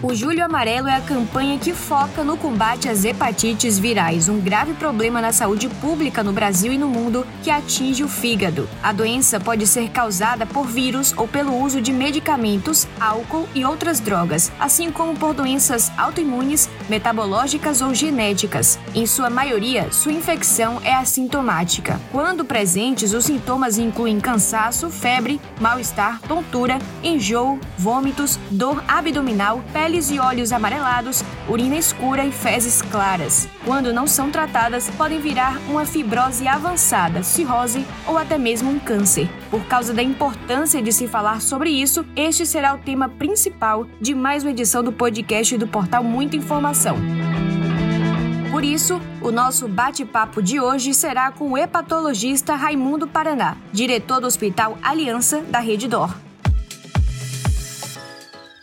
O Julho Amarelo é a campanha que foca no combate às hepatites virais, um grave problema na saúde pública no Brasil e no mundo que atinge o fígado. A doença pode ser causada por vírus ou pelo uso de medicamentos, álcool e outras drogas, assim como por doenças autoimunes, metabológicas ou genéticas. Em sua maioria, sua infecção é assintomática. Quando presentes, os sintomas incluem cansaço, febre, mal-estar, tontura, enjoo, vômitos, dor abdominal, pele peles e olhos amarelados, urina escura e fezes claras. Quando não são tratadas, podem virar uma fibrose avançada, cirrose ou até mesmo um câncer. Por causa da importância de se falar sobre isso, este será o tema principal de mais uma edição do podcast do portal Muita Informação. Por isso, o nosso bate-papo de hoje será com o hepatologista Raimundo Paraná, diretor do Hospital Aliança da Rede Dor.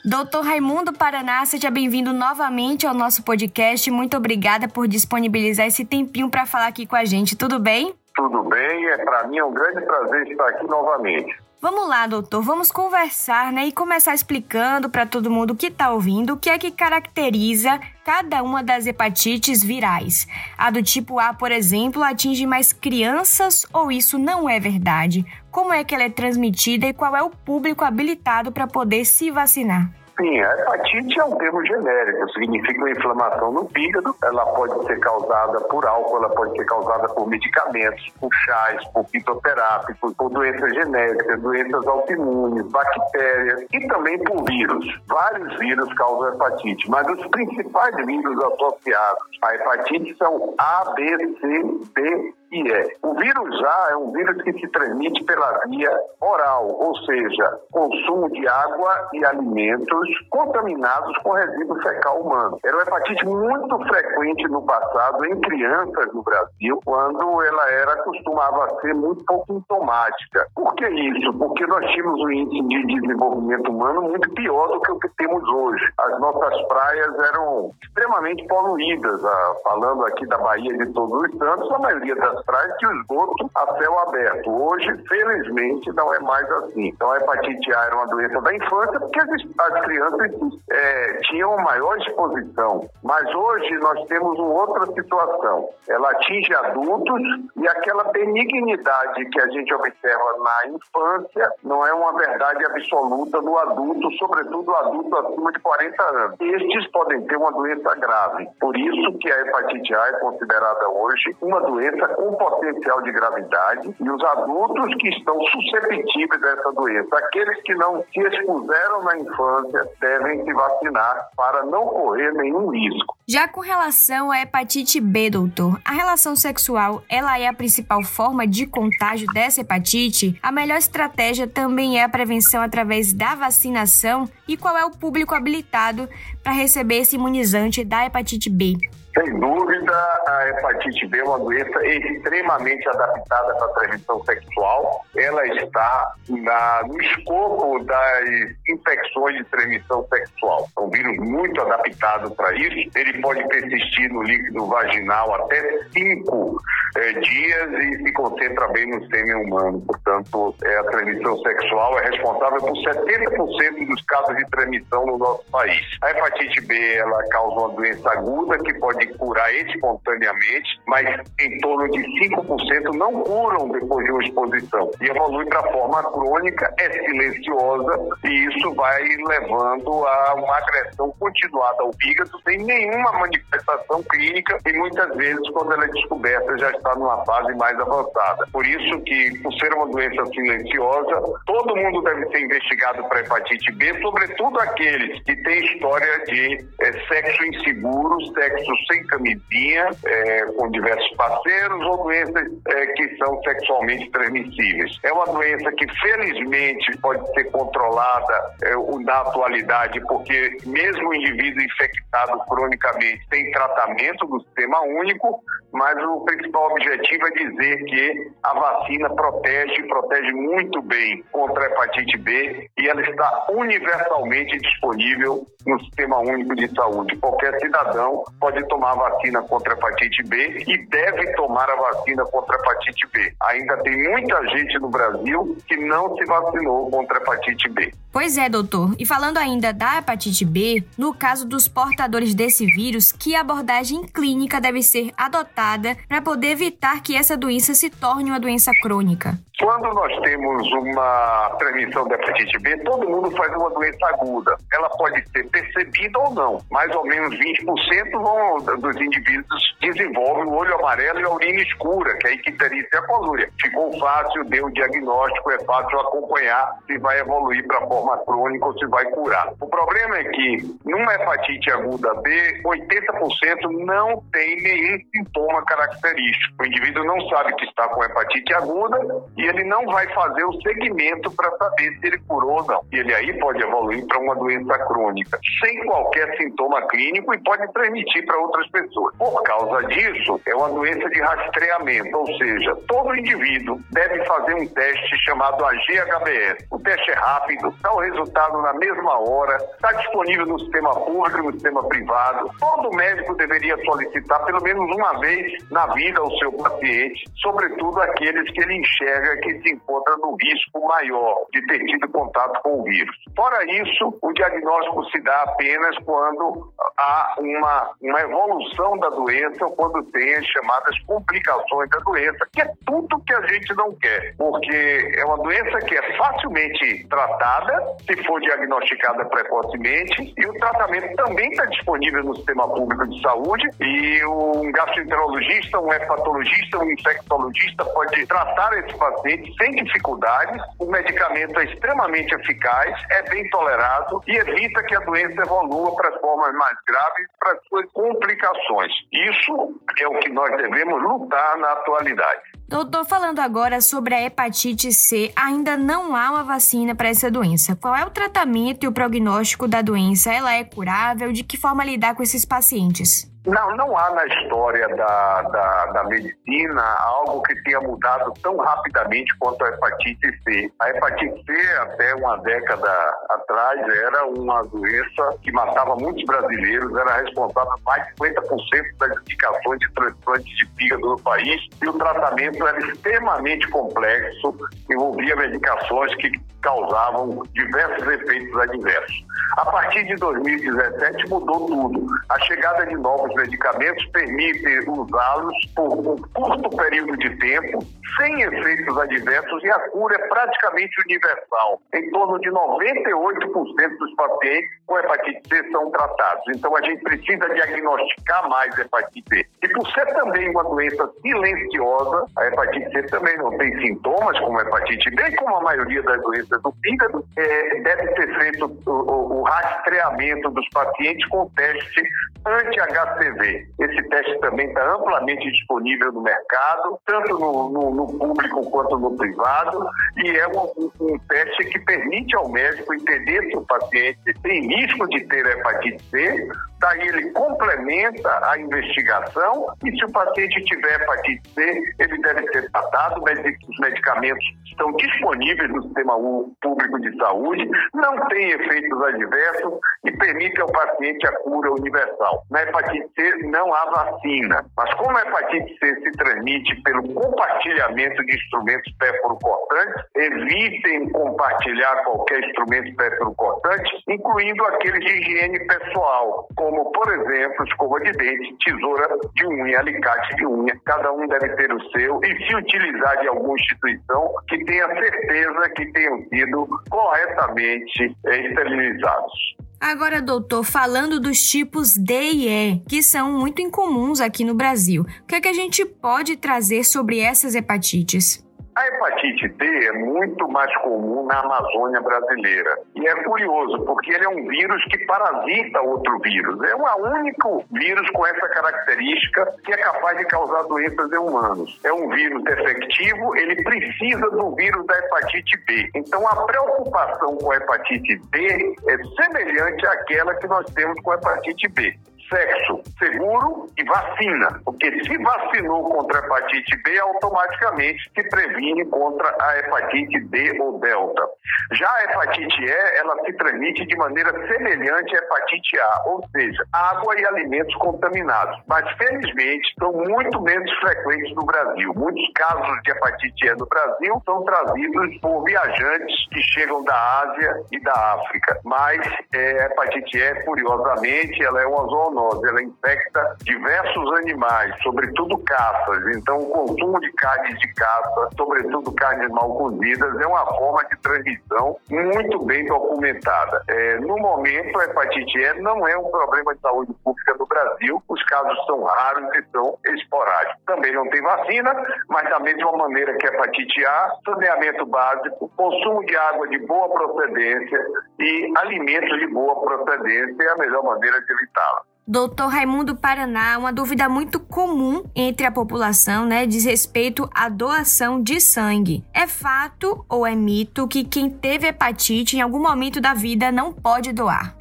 Doutor Raimundo Paraná, seja bem-vindo novamente ao nosso podcast. Muito obrigada por disponibilizar esse tempinho para falar aqui com a gente. Tudo bem? Tudo bem, é para mim é um grande prazer estar aqui novamente. Vamos lá, doutor, vamos conversar, né, e começar explicando para todo mundo que está ouvindo o que é que caracteriza cada uma das hepatites virais. A do tipo A, por exemplo, atinge mais crianças ou isso não é verdade? Como é que ela é transmitida e qual é o público habilitado para poder se vacinar? Sim, a hepatite é um termo genérico, significa uma inflamação no fígado. Ela pode ser causada por álcool, ela pode ser causada por medicamentos, por chás, por fitoterápicos, por doenças genéticas, doenças autoimunes, bactérias e também por vírus. Vários vírus causam hepatite, mas os principais vírus associados à hepatite são A, B, C, D que é o vírus A é um vírus que se transmite pela via oral, ou seja, consumo de água e alimentos contaminados com resíduo fecal humano. Era uma hepatite muito frequente no passado em crianças no Brasil, quando ela era costumava ser muito pouco sintomática. Por que isso? Porque nós tínhamos um índice de desenvolvimento humano muito pior do que o que temos hoje. As nossas praias eram extremamente poluídas. Ah, falando aqui da Bahia de Todos os Santos, a maioria das praias tinha o esgoto a céu aberto. Hoje, felizmente, não é mais assim. Então, a hepatite A era uma doença da infância porque as, as crianças é, tinham maior exposição. Mas hoje nós temos uma outra situação. Ela atinge adultos e aquela benignidade que a gente observa na infância não é uma verdade absoluta no adulto, sobretudo o adulto acima de 40 anos. Estes podem ter uma doença grave. Por isso que a hepatite A é considerada hoje uma doença com potencial de gravidade e os adultos que estão suscetíveis a essa doença. Aqueles que não se expuseram na infância devem se vacinar para não correr nenhum risco. Já com relação à hepatite B, doutor, a relação sexual, ela é a principal forma de contágio dessa hepatite? A melhor estratégia também é a prevenção através da vacinação? E qual é o público habilitado para receber esse imunizante da hepatite B? Sem dúvida, a hepatite B é uma doença extremamente adaptada para a transmissão sexual. Ela está na, no escopo das infecções de transmissão sexual. É um vírus muito adaptado para isso. Ele pode persistir no líquido vaginal até cinco eh, dias e se concentra bem no sêmen humano. Portanto, é, a transmissão sexual é responsável por 70% dos casos de transmissão no nosso país. A hepatite B ela causa uma doença aguda que pode curar espontaneamente, mas em torno de 5% não curam depois de uma exposição. E evolui para forma crônica, é silenciosa e isso vai levando a uma agressão continuada ao fígado sem nenhuma manifestação clínica e muitas vezes quando ela é descoberta já está numa fase mais avançada. Por isso que, por ser uma doença silenciosa, todo mundo deve ser investigado para hepatite B, sobretudo aqueles que têm história de é, sexo inseguro, sexo sem sem camisinha, é, com diversos parceiros ou doenças é, que são sexualmente transmissíveis. É uma doença que, felizmente, pode ser controlada é, na atualidade, porque mesmo o indivíduo infectado cronicamente tem tratamento do sistema único, mas o principal objetivo é dizer que a vacina protege, protege muito bem contra a hepatite B e ela está universalmente disponível no Sistema Único de Saúde. Qualquer cidadão pode tomar a vacina contra a hepatite B e deve tomar a vacina contra a hepatite B. Ainda tem muita gente no Brasil que não se vacinou contra a hepatite B. Pois é, doutor. E falando ainda da hepatite B, no caso dos portadores desse vírus, que abordagem clínica deve ser adotada para poder evitar que essa doença se torne uma doença crônica? Quando nós temos uma transmissão da hepatite B, todo mundo faz uma doença aguda. Ela pode ser percebida ou não. Mais ou menos 20% vão, dos indivíduos desenvolvem o olho amarelo e a urina escura, que é a icterícia e a colúria. Ficou fácil, deu o diagnóstico, é fácil acompanhar se vai evoluir para forma crônica ou se vai curar. O problema é que numa hepatite aguda B, 80% não tem nenhum sintoma característico. O indivíduo não sabe que está com hepatite aguda e ele não vai fazer o segmento para saber se ele curou ou não. E ele aí pode evoluir para uma doença crônica, sem qualquer sintoma clínico e pode transmitir para outras pessoas. Por causa disso, é uma doença de rastreamento, ou seja, todo indivíduo deve fazer um teste chamado AGHBS. O teste é rápido, dá o resultado na mesma hora, está disponível no sistema público, no sistema privado. Todo médico deveria solicitar pelo menos uma vez na vida ao seu paciente, sobretudo aqueles que ele enxerga que se encontra no risco maior de ter tido contato com o vírus. Fora isso, o diagnóstico se dá apenas quando há uma, uma evolução da doença ou quando tem as chamadas complicações da doença, que é tudo que a gente não quer, porque é uma doença que é facilmente tratada se for diagnosticada precocemente e o tratamento também está disponível no sistema público de saúde e um gastroenterologista, um hepatologista, um infectologista pode tratar esse paciente paciente sem dificuldades, o medicamento é extremamente eficaz, é bem tolerado e evita que a doença evolua para formas mais graves, para suas complicações. Isso é o que nós devemos lutar na atualidade. Doutor, falando agora sobre a hepatite C, ainda não há uma vacina para essa doença. Qual é o tratamento e o prognóstico da doença? Ela é curável? De que forma lidar com esses pacientes? Não, não há na história da, da, da, medicina algo que tenha mudado tão rapidamente quanto a hepatite C. A hepatite C, até uma década atrás, era uma doença que matava muitos brasileiros, era responsável por mais de 50% das indicações de transplante de fígado no país, e o tratamento era extremamente complexo, envolvia medicações que causavam diversos efeitos adversos. A partir de 2017 mudou tudo. A chegada de novos medicamentos permite usá-los por um curto período de tempo, sem efeitos adversos, e a cura é praticamente universal. Em torno de 98% dos pacientes com hepatite C são tratados. Então a gente precisa diagnosticar mais hepatite C. E por ser também uma doença silenciosa, a hepatite C também não tem sintomas como a hepatite B, como a maioria das doenças do fígado, é, deve ser feito o, o, o rastreamento dos pacientes com teste anti-HCV. Esse teste também está amplamente disponível no mercado, tanto no, no, no, público quanto no privado, e é um, um, teste que permite ao médico entender se o paciente tem risco de ter hepatite C, daí ele complementa a investigação e se o paciente tiver hepatite C, ele deve ser tratado, os medicamentos estão disponíveis no sistema público de saúde, não tem efeitos adversos e permite ao paciente a cura universal. Na hepatite C não há vacina, mas como a hepatite C se transmite pelo compartilhamento de instrumentos cortantes, evitem compartilhar qualquer instrumento cortante, incluindo aqueles de higiene pessoal, como, por exemplo, escova de dente, tesoura de unha, alicate de unha. Cada um deve ter o seu e se utilizar de alguma instituição que tenha certeza que tenham sido corretamente esterilizados. Agora, doutor, falando dos tipos D e E, que são muito incomuns aqui no Brasil, o que, é que a gente pode trazer sobre essas hepatites? A hepatite D é muito mais comum na Amazônia brasileira. E é curioso, porque ele é um vírus que parasita outro vírus. É o único vírus com essa característica que é capaz de causar doenças em humanos. É um vírus efetivo, ele precisa do vírus da hepatite B. Então a preocupação com a hepatite D é semelhante àquela que nós temos com a hepatite B sexo seguro e vacina, porque se vacinou contra a hepatite B, automaticamente se previne contra a hepatite D ou delta. Já a hepatite E, ela se transmite de maneira semelhante à hepatite A, ou seja, água e alimentos contaminados. Mas, felizmente, são muito menos frequentes no Brasil. Muitos casos de hepatite E no Brasil são trazidos por viajantes que chegam da Ásia e da África. Mas é, a hepatite E, curiosamente, ela é uma zoonose, ela infecta diversos animais, sobretudo caças. Então, o consumo de carnes de caça, sobretudo carnes mal cozidas, é uma forma de transmissão muito bem documentada. É, no momento, a hepatite E não é um problema de saúde pública no Brasil, os casos são raros e são esporádicos. Também não tem vacina, mas da mesma maneira que a hepatite A, saneamento básico, consumo de água de boa procedência e alimentos de boa procedência é a melhor maneira de evitá-la. Doutor Raimundo Paraná, uma dúvida muito comum entre a população, né, diz respeito à doação de sangue. É fato ou é mito que quem teve hepatite em algum momento da vida não pode doar?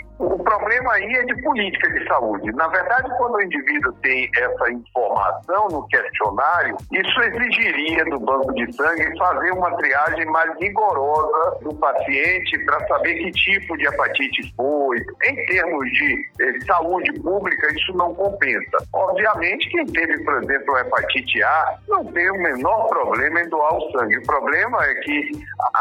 Problema aí é de política de saúde. Na verdade, quando o indivíduo tem essa informação no questionário, isso exigiria do banco de sangue fazer uma triagem mais rigorosa do paciente para saber que tipo de hepatite foi. Em termos de eh, saúde pública, isso não compensa. Obviamente, quem teve, por exemplo, hepatite A não tem o menor problema em doar o sangue. O problema é que,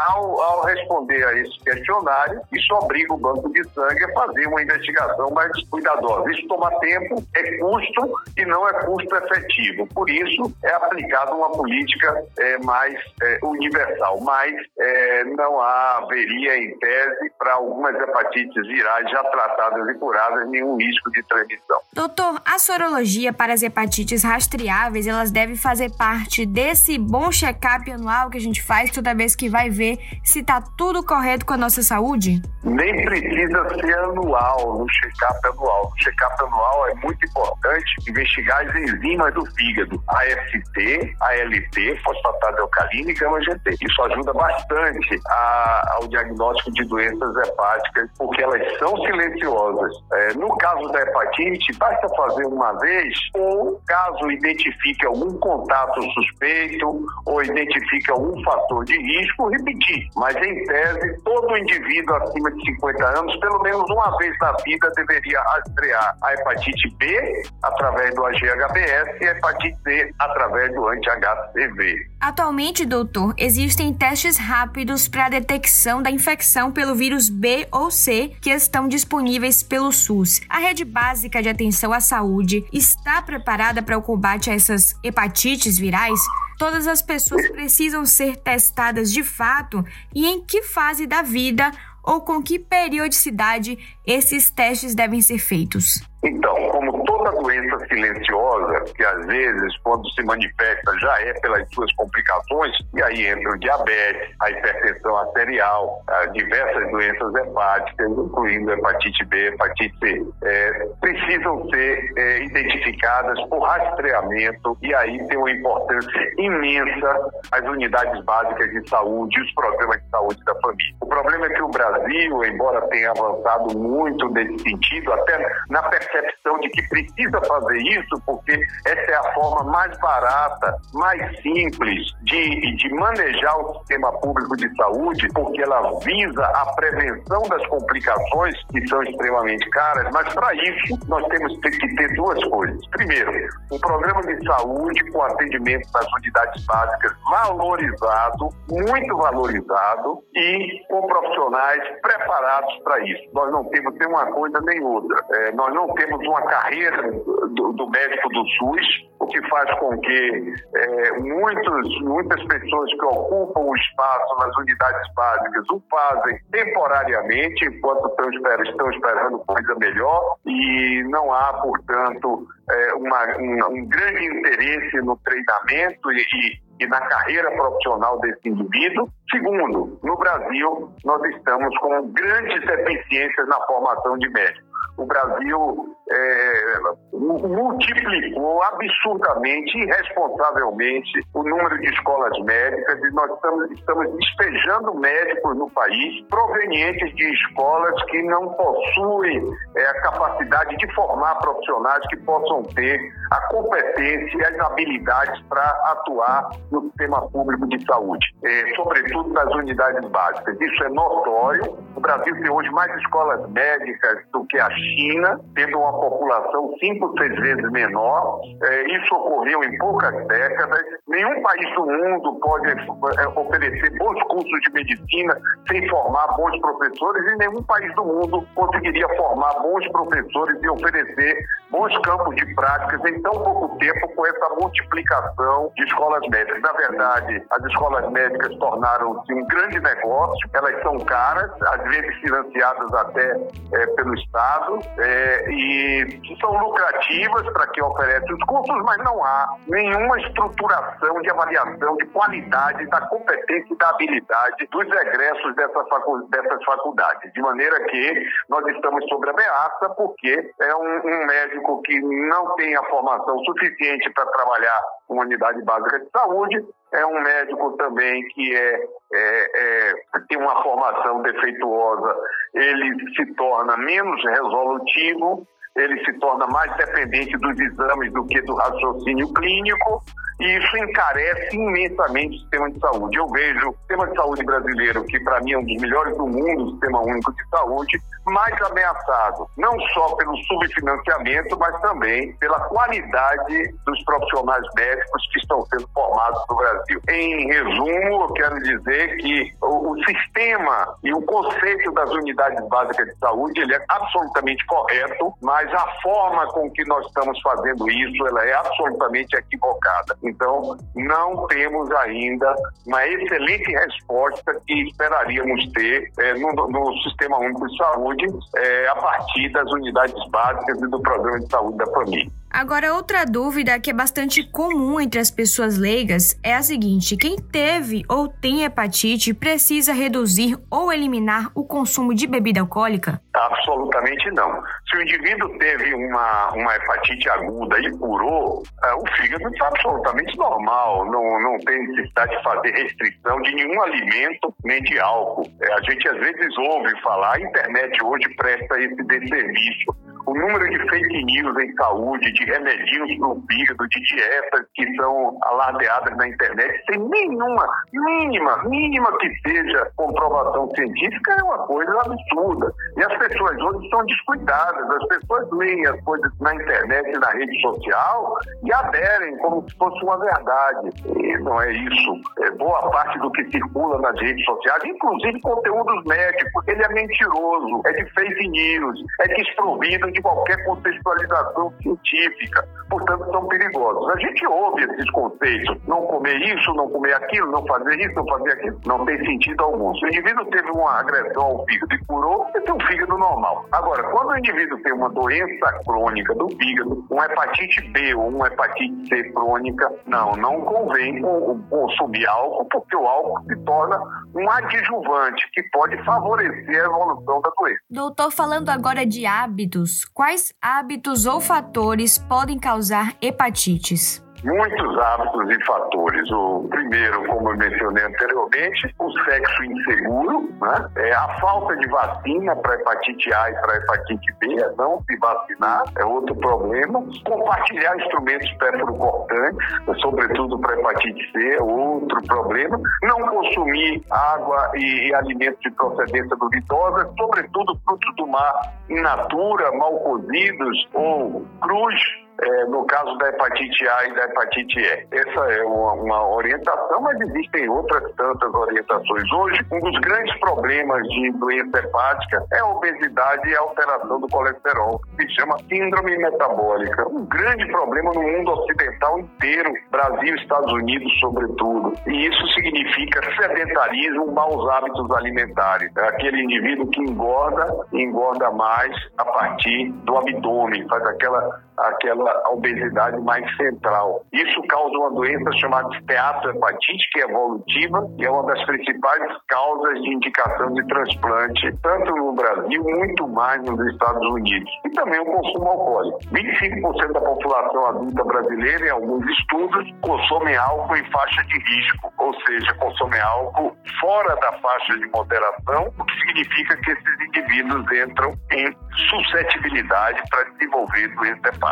ao, ao responder a esse questionário, isso obriga o banco de sangue a fazer uma investigação mais cuidadosa. Isso toma tempo, é custo e não é custo efetivo. Por isso, é aplicada uma política é, mais é, universal. Mas é, não há, haveria, em tese, para algumas hepatites virais já tratadas e curadas, nenhum risco de transmissão. Doutor, a sorologia para as hepatites rastreáveis, elas devem fazer parte desse bom check-up anual que a gente faz toda vez que vai ver se está tudo correto com a nossa saúde? Nem precisa ser anual, no check-up anual. No check-up anual é muito importante investigar as enzimas do fígado, AST, ALT, fosfatase alcalina e gama-GT. Isso ajuda bastante a, ao diagnóstico de doenças hepáticas, porque elas são silenciosas. É, no caso da hepatite, basta fazer uma vez, ou caso identifique algum contato suspeito ou identifique algum fator de risco, repetir. Mas, em tese, todo indivíduo acima de 50 anos, pelo menos uma vez na vida, deveria rastrear a hepatite B através do AGHBS e a hepatite C através do anti-HCV. Atualmente, doutor, existem testes rápidos para a detecção da infecção pelo vírus B ou C que estão disponíveis pelo SUS. A rede básica de atenção à saúde está preparada para o combate a essas hepatites virais? Todas as pessoas precisam ser testadas de fato e em que fase da vida ou com que periodicidade esses testes devem ser feitos? Então, como doença silenciosa, que às vezes, quando se manifesta, já é pelas suas complicações, e aí entra o diabetes, a hipertensão arterial, diversas doenças hepáticas, incluindo hepatite B, hepatite C, é, precisam ser é, identificadas por rastreamento, e aí tem uma importância imensa as unidades básicas de saúde os programas de saúde da família. O problema é que o Brasil, embora tenha avançado muito nesse sentido, até na percepção de que precisa fazer isso, porque essa é a forma mais barata, mais simples de, de manejar o sistema público de saúde, porque ela visa a prevenção das complicações que são extremamente caras, mas para isso nós temos que ter duas coisas. Primeiro, um programa de saúde com atendimento nas unidades básicas valorizado, muito valorizado e com profissionais preparados para isso. Nós não temos nem uma coisa nem outra. É, nós não temos uma carreira do, do médico do SUS, o que faz com que é, muitos, muitas pessoas que ocupam o espaço nas unidades básicas o fazem temporariamente, enquanto estão, esperando, estão esperando coisa melhor, e não há, portanto, é, uma, um, um, grande interesse no treinamento e, e na carreira profissional desse indivíduo. Segundo, no Brasil, nós estamos com grandes deficiências na formação de médicos. O Brasil, é, multiplicou absurdamente, irresponsavelmente, o número de escolas médicas e nós estamos, estamos despejando médicos no país provenientes de escolas que não possuem é, a capacidade de formar profissionais que possam ter a competência e as habilidades para atuar no sistema público de saúde, é, sobretudo nas unidades básicas. Isso é notório. O Brasil tem hoje mais escolas médicas do que a China, tendo uma população cinco, seis vezes menor. É, isso ocorreu em poucas décadas. Nenhum país do mundo pode é, oferecer bons cursos de medicina sem formar bons professores e nenhum país do mundo conseguiria formar bons professores e oferecer bons campos de práticas em tão pouco tempo com essa multiplicação de escolas médicas. Na verdade, as escolas médicas tornaram-se um grande negócio, elas são caras, às vezes financiadas até é, pelo Estado, é, e são lucrativas para quem oferece os cursos, mas não há nenhuma estruturação de avaliação de qualidade da competência e da habilidade dos egressos dessa facu dessas faculdades. De maneira que nós estamos sob ameaça, porque é um, um médico que não tem a formação suficiente para trabalhar uma unidade básica de saúde, é um médico também que é, é, é, tem uma formação defeituosa, ele se torna menos resolutivo, ele se torna mais dependente dos exames do que do raciocínio clínico e isso encarece imensamente o sistema de saúde. Eu vejo o sistema de saúde brasileiro, que para mim é um dos melhores do mundo, o sistema único de saúde, mais ameaçado, não só pelo subfinanciamento, mas também pela qualidade dos profissionais médicos que estão sendo formados no Brasil. Em resumo, eu quero dizer que o, o sistema e o conceito das unidades básicas de saúde ele é absolutamente correto, mas a forma com que nós estamos fazendo isso ela é absolutamente equivocada. Então, não temos ainda uma excelente resposta que esperaríamos ter é, no, no, Sistema Único de Saúde é, a partir das unidades básicas e do Programa de Saúde da Família. Agora, outra dúvida que é bastante comum entre as pessoas leigas é a seguinte: quem teve ou tem hepatite precisa reduzir ou eliminar o consumo de bebida alcoólica? Absolutamente não. Se o indivíduo teve uma, uma hepatite aguda e curou, é, o fígado está absolutamente normal, não, não tem necessidade de fazer restrição de nenhum alimento nem de álcool. É, a gente às vezes ouve falar, a internet hoje presta esse desserviço o número de fake news em saúde, de remedinhos fígado, de dietas que são alardeadas na internet, sem nenhuma, mínima, mínima que seja comprovação científica, é uma coisa absurda. E as pessoas hoje são descuidadas, as pessoas leem as coisas na internet na rede social e aderem como se fosse uma verdade. E não é isso. É boa parte do que circula nas redes sociais, inclusive conteúdos médicos, ele é mentiroso, é de fake news, é desprovido de qualquer contextualização científica, portanto são perigosos. A gente ouve esses conceitos, não comer isso, não comer aquilo, não fazer isso, não fazer aquilo, não tem sentido algum. Se o indivíduo teve uma agressão ao fígado e curou, ele tem um fígado normal. Agora, quando o indivíduo tem uma doença crônica do fígado, uma hepatite B ou uma hepatite C crônica, não, não convém consumir álcool, porque o álcool se torna um adjuvante que pode favorecer a evolução da doença. Doutor, falando agora de hábitos, quais hábitos ou fatores podem causar hepatites? Muitos hábitos e fatores. O primeiro, como eu mencionei anteriormente, o sexo inseguro, né? é a falta de vacina para hepatite A e para hepatite B, é não se vacinar é outro problema. Compartilhar instrumentos perfurocortantes, sobretudo para hepatite C, é outro problema. Não consumir água e, e alimentos de procedência duvidosa, sobretudo frutos do mar in natura, mal cozidos ou crus, é, no caso da hepatite A e da hepatite E. Essa é uma, uma, orientação, mas existem outras tantas orientações. Hoje, um dos grandes problemas de doença hepática é a obesidade e a alteração do colesterol, que se chama síndrome metabólica. Um grande problema no mundo ocidental inteiro, Brasil Estados Unidos, sobretudo. E isso significa sedentarismo, maus hábitos alimentares. É aquele indivíduo que engorda, engorda mais a partir do abdômen, faz aquela aquela obesidade mais central. Isso causa uma doença chamada esteatohepatite, que é evolutiva e é uma das principais causas de indicação de transplante, tanto no Brasil, muito mais nos Estados Unidos. E também o consumo alcoólico. 25% da população adulta brasileira, em alguns estudos, consome álcool em faixa de risco, ou seja, consome álcool fora da faixa de moderação, o que significa que esses indivíduos entram em suscetibilidade para desenvolver doença hepática.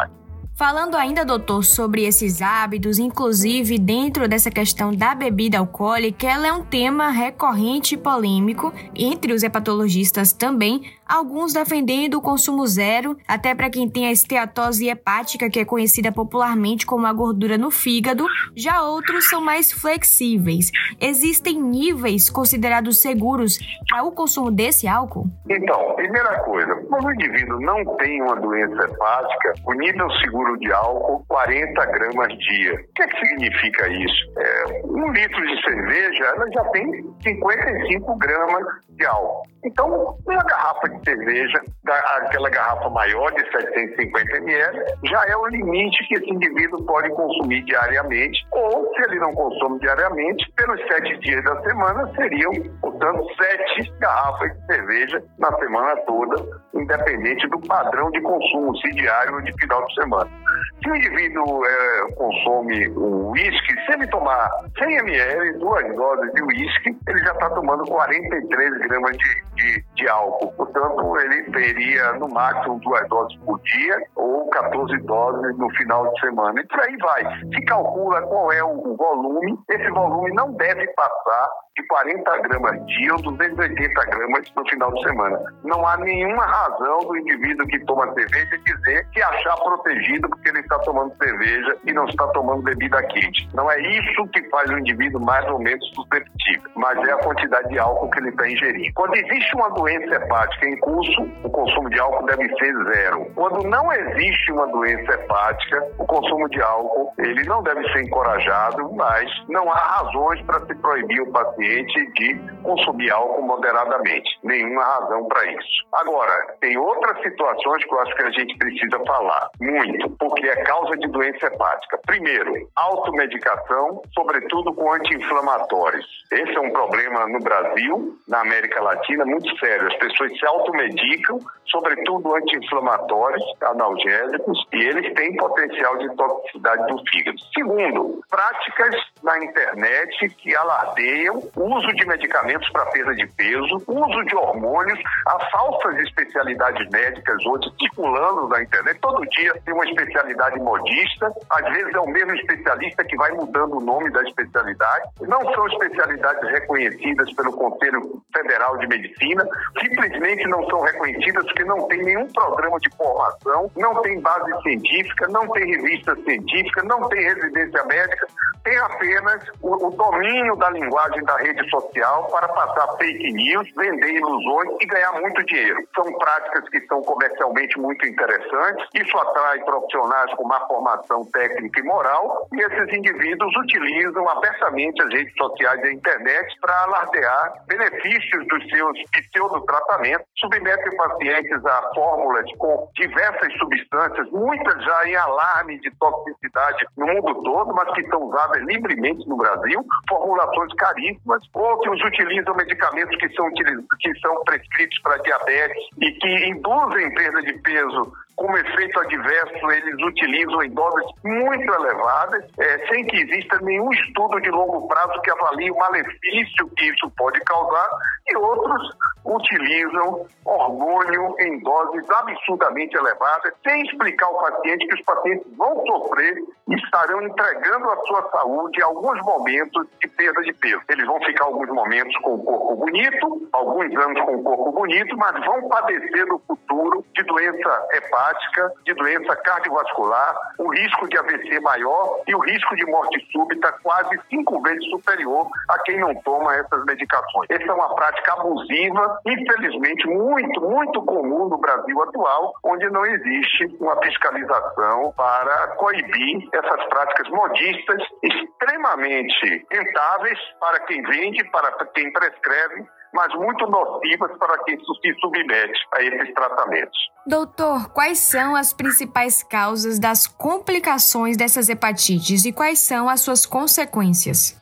Falando ainda, doutor, sobre esses hábitos, inclusive dentro dessa questão da bebida alcoólica, ela é um tema recorrente e polêmico entre os hepatologistas também, alguns defendendo o consumo zero, até para quem tem a esteatose hepática, que é conhecida popularmente como a gordura no fígado, já outros são mais flexíveis. Existem níveis considerados seguros para o consumo desse álcool? Então, primeira coisa, quando o indivíduo não tem uma doença hepática, o nível seguro de álcool 40 gramas dia. O que, é que significa isso? É, um litro de cerveja ela já tem 55 gramas de álcool. Então, uma garrafa de cerveja, aquela garrafa maior de 750 ml, já é o limite que esse indivíduo pode consumir diariamente, ou se ele não consome diariamente, pelos sete dias da semana seriam, portanto, sete garrafas de cerveja na semana toda, independente do padrão de consumo, se diário ou de final de semana. Se o indivíduo é, consome o uísque, se ele tomar 100 ml, duas doses de uísque, ele já está tomando 43 gramas de, de, de, álcool. Portanto, ele teria no máximo duas doses por dia ou 14 doses no final de semana. E por aí vai. Se calcula qual é o volume. Esse volume não deve passar de 40 gramas dia ou 280 gramas no final de semana. Não há nenhuma razão do indivíduo que toma cerveja dizer que achar protegido porque ele está tomando cerveja e não está tomando bebida quente. Não é isso que faz o indivíduo mais ou menos susceptível, mas é a quantidade de álcool que ele está ingerindo. Quando existe uma doença hepática em curso, o consumo de álcool deve ser zero. Quando não existe uma doença hepática, o consumo de álcool ele não deve ser encorajado, mas não há razões para se proibir o paciente de consumir álcool moderadamente. Nenhuma razão para isso. Agora, tem outras situações que eu acho que a gente precisa falar muito, porque é causa de doença hepática. Primeiro, automedicação, sobretudo com anti-inflamatórios. Esse é um problema no Brasil, na América Latina, muito sério. As pessoas se automedicam, sobretudo anti-inflamatórios, analgésicos, e eles têm potencial de toxicidade do fígado. Segundo, práticas na internet que alardeiam uso de medicamentos para perda de peso, uso de hormônios, as falsas especialidades médicas hoje circulando na internet. Todo dia tem uma especialidade modista, às vezes é o mesmo especialista que vai mudando o nome da especialidade. Não são especialidades reconhecidas pelo Conselho Federal de Medicina, simplesmente não são reconhecidas porque não tem nenhum programa de formação, não tem base científica, não tem revista científica, não tem residência médica, tem apenas o, o domínio da linguagem da rede social para passar fake news, vender ilusões e ganhar muito dinheiro. São práticas que são comercialmente muito interessantes, isso atrai profissionais com má formação técnica e moral, e esses indivíduos utilizam abertamente as redes sociais e a internet para alardear benefícios dos seus pseudo-tratamentos, submetem pacientes a fórmulas com diversas substâncias, muitas já em alarme de toxicidade no mundo todo, mas que são usadas livremente no Brasil, formulações caríssimas, outros utilizam medicamentos que são, que são prescritos para diabetes e que induzem perda de peso como efeito adverso, eles utilizam em doses muito elevadas, é, sem que exista nenhum estudo de longo prazo que avalie o malefício que isso pode causar, e outros utilizam hormônio em doses absurdamente elevadas, sem explicar ao paciente que os pacientes vão sofrer e estarão entregando a sua saúde alguns momentos de perda de peso. Eles vão ficar alguns momentos com o corpo bonito, alguns anos com o corpo bonito, mas vão padecer no futuro de doença hepática, de doença cardiovascular, o risco de AVC maior e o risco de morte súbita quase cinco vezes superior a quem não toma essas medicações. Essa é uma prática abusiva, infelizmente muito, muito comum no Brasil atual, onde não existe uma fiscalização para coibir essas práticas modistas extremamente rentáveis para quem vende, para quem prescreve, mas muito nocivas para quem se submete a esses tratamentos. Doutor, quais são as principais causas das complicações dessas hepatites e quais são as suas consequências?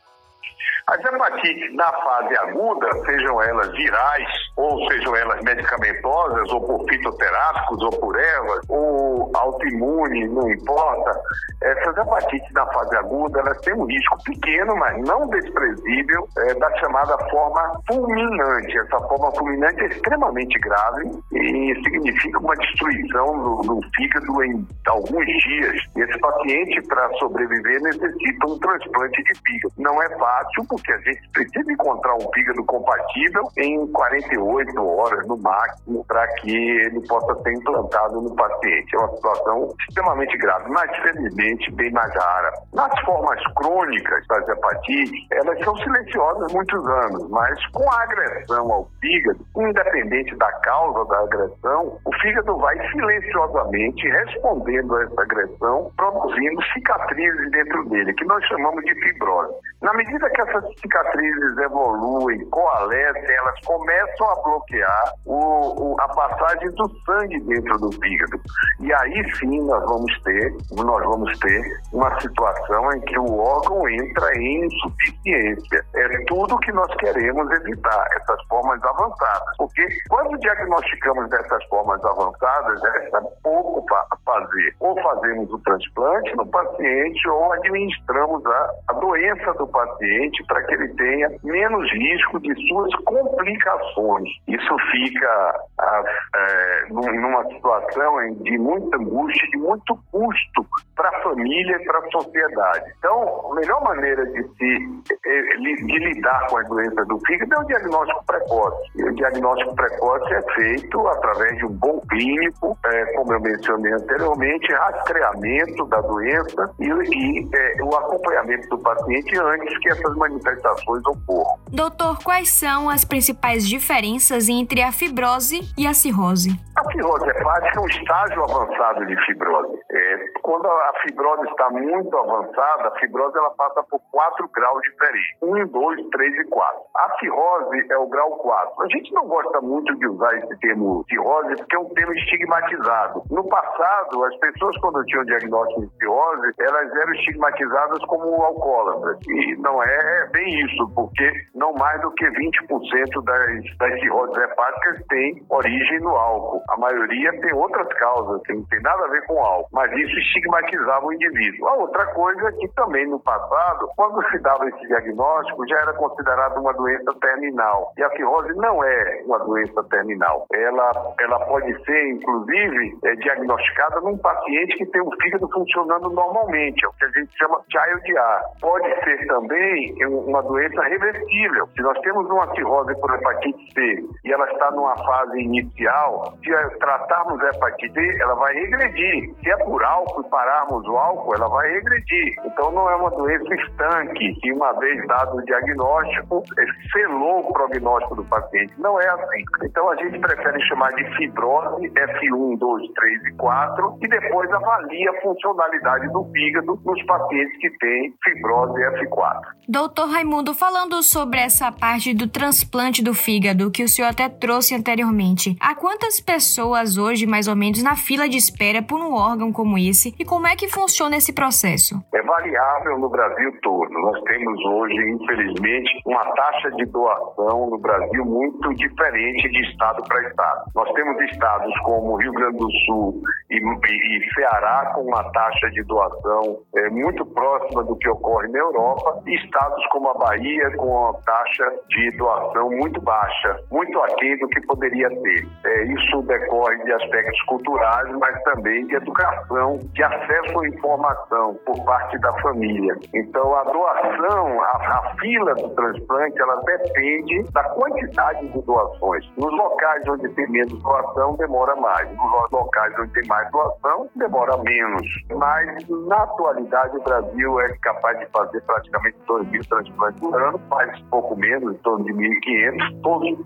As hepatites na fase aguda, sejam elas virais, ou sejam elas medicamentosas, ou por fitoterápicos, ou por ervas, ou autoimune, não importa, essas hepatites na fase aguda, elas têm um risco pequeno, mas não desprezível, é, da chamada forma fulminante. Essa forma fulminante é extremamente grave e significa uma destruição do, do fígado em alguns dias. E esse paciente, para sobreviver, necessita um transplante de fígado. Não é fácil, porque a gente precisa encontrar um fígado compatível em 48 horas no máximo para que ele possa ser implantado no paciente. É uma situação extremamente grave, mas felizmente bem mais rara. Nas formas crônicas das hepatites, elas são silenciosas muitos anos, mas com a agressão ao fígado, independente da causa da agressão, o fígado vai silenciosamente respondendo a essa agressão, produzindo cicatrizes dentro dele, que nós chamamos de fibrose. Na medida que essas cicatrizes evoluem, coalescem, elas começam a bloquear o, o, a passagem do sangue dentro do fígado. E aí sim nós vamos ter, nós vamos ter uma situação em que o órgão entra em insuficiência. É tudo que nós queremos evitar, essas formas avançadas. Porque quando diagnosticamos dessas formas avançadas, é pouco para fazer. Ou fazemos o transplante no paciente ou administramos a, a doença do paciente para que ele tenha menos risco de suas complicações. Isso fica é, numa situação de muita angústia, de muito custo para a família e para a sociedade. Então, a melhor maneira de, se, é, de lidar com as doenças do fígado é o diagnóstico precoce. E o diagnóstico precoce é feito através de um bom clínico, é, como eu mencionei anteriormente, rastreamento da doença e, e é, o acompanhamento do paciente antes que essas manifestações ocorram. Doutor, quais são as principais diferenças entre a fibrose e a cirrose? A cirrose hepática é um estágio avançado de fibrose. É, quando a fibrose está muito avançada, a fibrose ela passa por quatro graus diferentes: um, dois, três e quatro. A cirrose é o grau 4. A gente não gosta muito de usar esse termo cirrose porque é um termo estigmatizado. No passado, as pessoas, quando tinham diagnóstico de cirrose, elas eram estigmatizadas como alcoólatras. E não é bem isso, porque não mais do que 20% das, das cirroses hepáticas tem origem no álcool. A maioria tem outras causas, que não tem nada a ver com álcool, mas isso estigmatizava o indivíduo. A outra coisa é que também no passado, quando se dava esse diagnóstico, já era considerado uma doença terminal. E a cirrose não é uma doença terminal. Ela, ela pode ser, inclusive, é, diagnosticada num paciente que tem o fígado funcionando normalmente, é o que a gente chama child A. Pode ser também uma doença reversível. Se nós temos uma cirrose por hepatite C e ela está numa fase inicial, se tratarmos a hepatite D, ela vai regredir. Se é por álcool e pararmos o álcool, ela vai regredir. Então não é uma doença estanque, que uma vez dado o diagnóstico, selou o prognóstico do paciente. Não é assim. Então a gente prefere chamar de fibrose F1, 2, 3 e 4 e depois avalia a funcionalidade do fígado nos pacientes que têm fibrose F4. Doutor Raimundo, falando sobre essa parte do transplante do fígado que o senhor até trouxe anteriormente, há quantas pessoas hoje, mais ou menos, na fila de espera por um órgão como esse e como é que funciona esse processo? É variável no Brasil todo. Nós temos hoje, infelizmente, uma taxa de doação no Brasil muito diferente de estado para estado. Nós temos estados como Rio Grande do Sul e, e, Ceará com uma taxa de doação é, muito próxima do que ocorre na Europa e estados como a Bahia com uma taxa de doação muito baixa, muito aquém do que poderia ter. É, isso decorre de aspectos culturais, mas também de educação, de acesso à informação por parte da família. Então, a doação, a, a fila do transplante, ela depende da quantidade de doações. Nos locais onde tem menos doação, demora mais. Nos locais onde tem mais doação, demora menos. Mas, na atualidade, o Brasil é capaz de fazer praticamente 2 mil transplantes por ano, faz pouco menos, em torno de 1.500, todos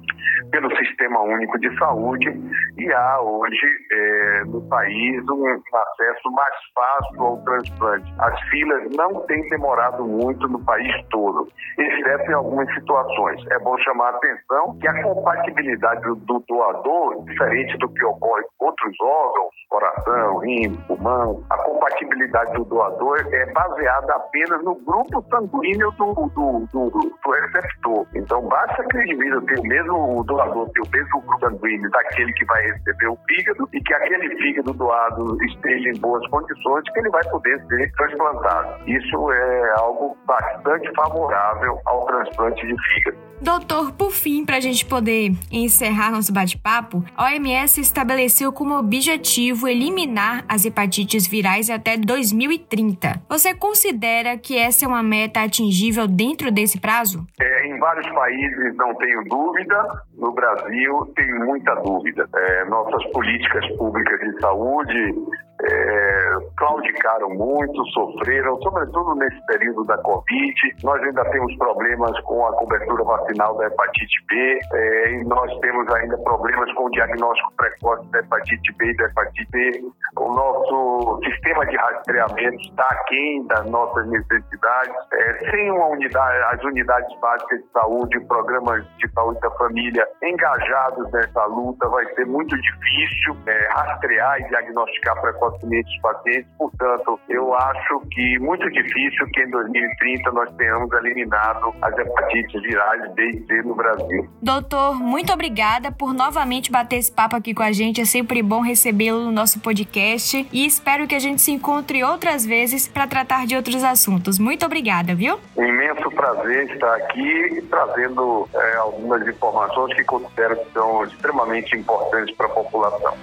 pelo Sistema Único de Saúde, e há hoje é, no país um acesso mais fácil ao transplante. As filas não têm demorado muito no país todo, exceto em algumas situações. É bom chamar a atenção que a compatibilidade do doador, diferente do que ocorre com outros órgãos, coração, rim, pulmão, a compatibilidade do doador é baseada apenas no grupo sanguíneo do, do, do, do receptor. Então, basta aquele indivíduo ter o mesmo o doador, ter o mesmo grupo sanguíneo daquele que vai receber o fígado e que aquele fígado doado esteja em boas condições que ele vai poder ser transplantado. Isso é algo bastante favorável ao transplante de fígado. Doutor, por fim, para a gente poder encerrar nosso bate-papo, a OMS estabeleceu como objetivo eliminar as hepatites virais até 2030. Você considera que essa é uma meta atingível dentro desse prazo? É, em vários países, não tenho dúvida. No Brasil, tenho muita dúvida. É, nossas políticas públicas de saúde é, claudicaram muito, sofreram, sobretudo nesse período da Covid. Nós ainda temos problemas com a cobertura vacinal da hepatite B é, nós temos ainda problemas com o diagnóstico precoce da hepatite B e da hepatite B. O nosso sistema de rastreamento está aquém das nossas necessidades. É, sem uma unidade, as unidades básicas de saúde, programas de saúde da família engajados nessa luta, vai ser muito difícil é, rastrear e diagnosticar precocemente os pacientes. Portanto, eu acho que muito difícil que em 2030 nós tenhamos eliminado as hepatites virais B e C no Brasil. Doutor, muito obrigada por novamente bater esse papo aqui com a gente. É sempre bom recebê-lo no nosso podcast e espero que a gente se encontre outras vezes para tratar de outros assuntos. Muito obrigada, viu? Um imenso prazer estar aqui trazendo é, algumas informações que considero que são extremamente importantes para a população.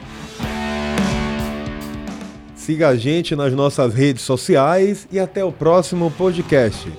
Siga a gente nas nossas redes sociais e até o próximo podcast.